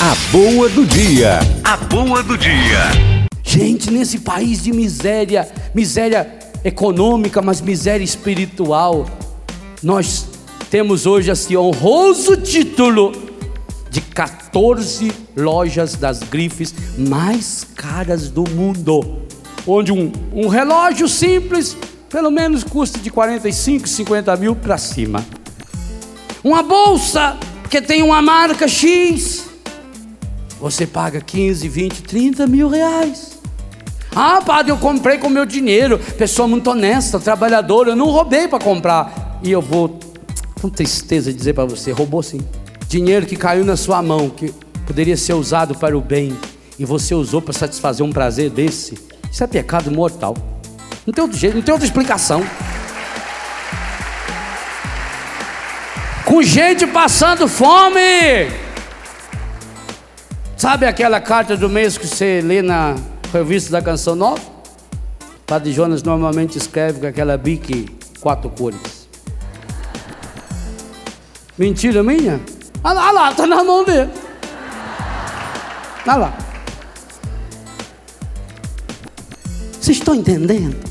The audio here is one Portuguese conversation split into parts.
A boa do dia. A boa do dia. Gente, nesse país de miséria, miséria econômica, mas miséria espiritual, nós temos hoje esse honroso título de 14 lojas das grifes mais caras do mundo, onde um, um relógio simples, pelo menos custa de 45, 50 mil para cima. Uma bolsa que tem uma marca X, você paga 15, 20, 30 mil reais. Ah, padre, eu comprei com meu dinheiro. Pessoa muito honesta, trabalhadora. Eu não roubei para comprar. E eu vou, com tristeza, dizer para você: roubou sim. Dinheiro que caiu na sua mão, que poderia ser usado para o bem, e você usou para satisfazer um prazer desse. Isso é pecado mortal. Não tem outro jeito, não tem outra explicação. Com gente passando fome. Sabe aquela carta do mês que você lê na revista da Canção Nova? Padre Jonas normalmente escreve com aquela bique quatro cores. Mentira minha? Olha lá, olha lá, tá na mão dele. Olha lá. Vocês estão entendendo?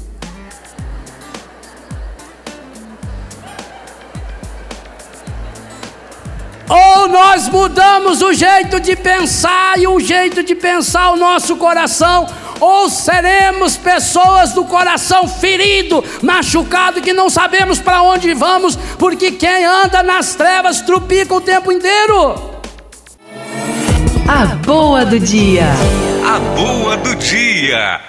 Nós mudamos o jeito de pensar e o jeito de pensar o nosso coração, ou seremos pessoas do coração ferido, machucado, que não sabemos para onde vamos, porque quem anda nas trevas trupica o tempo inteiro. A boa do dia. A boa do dia.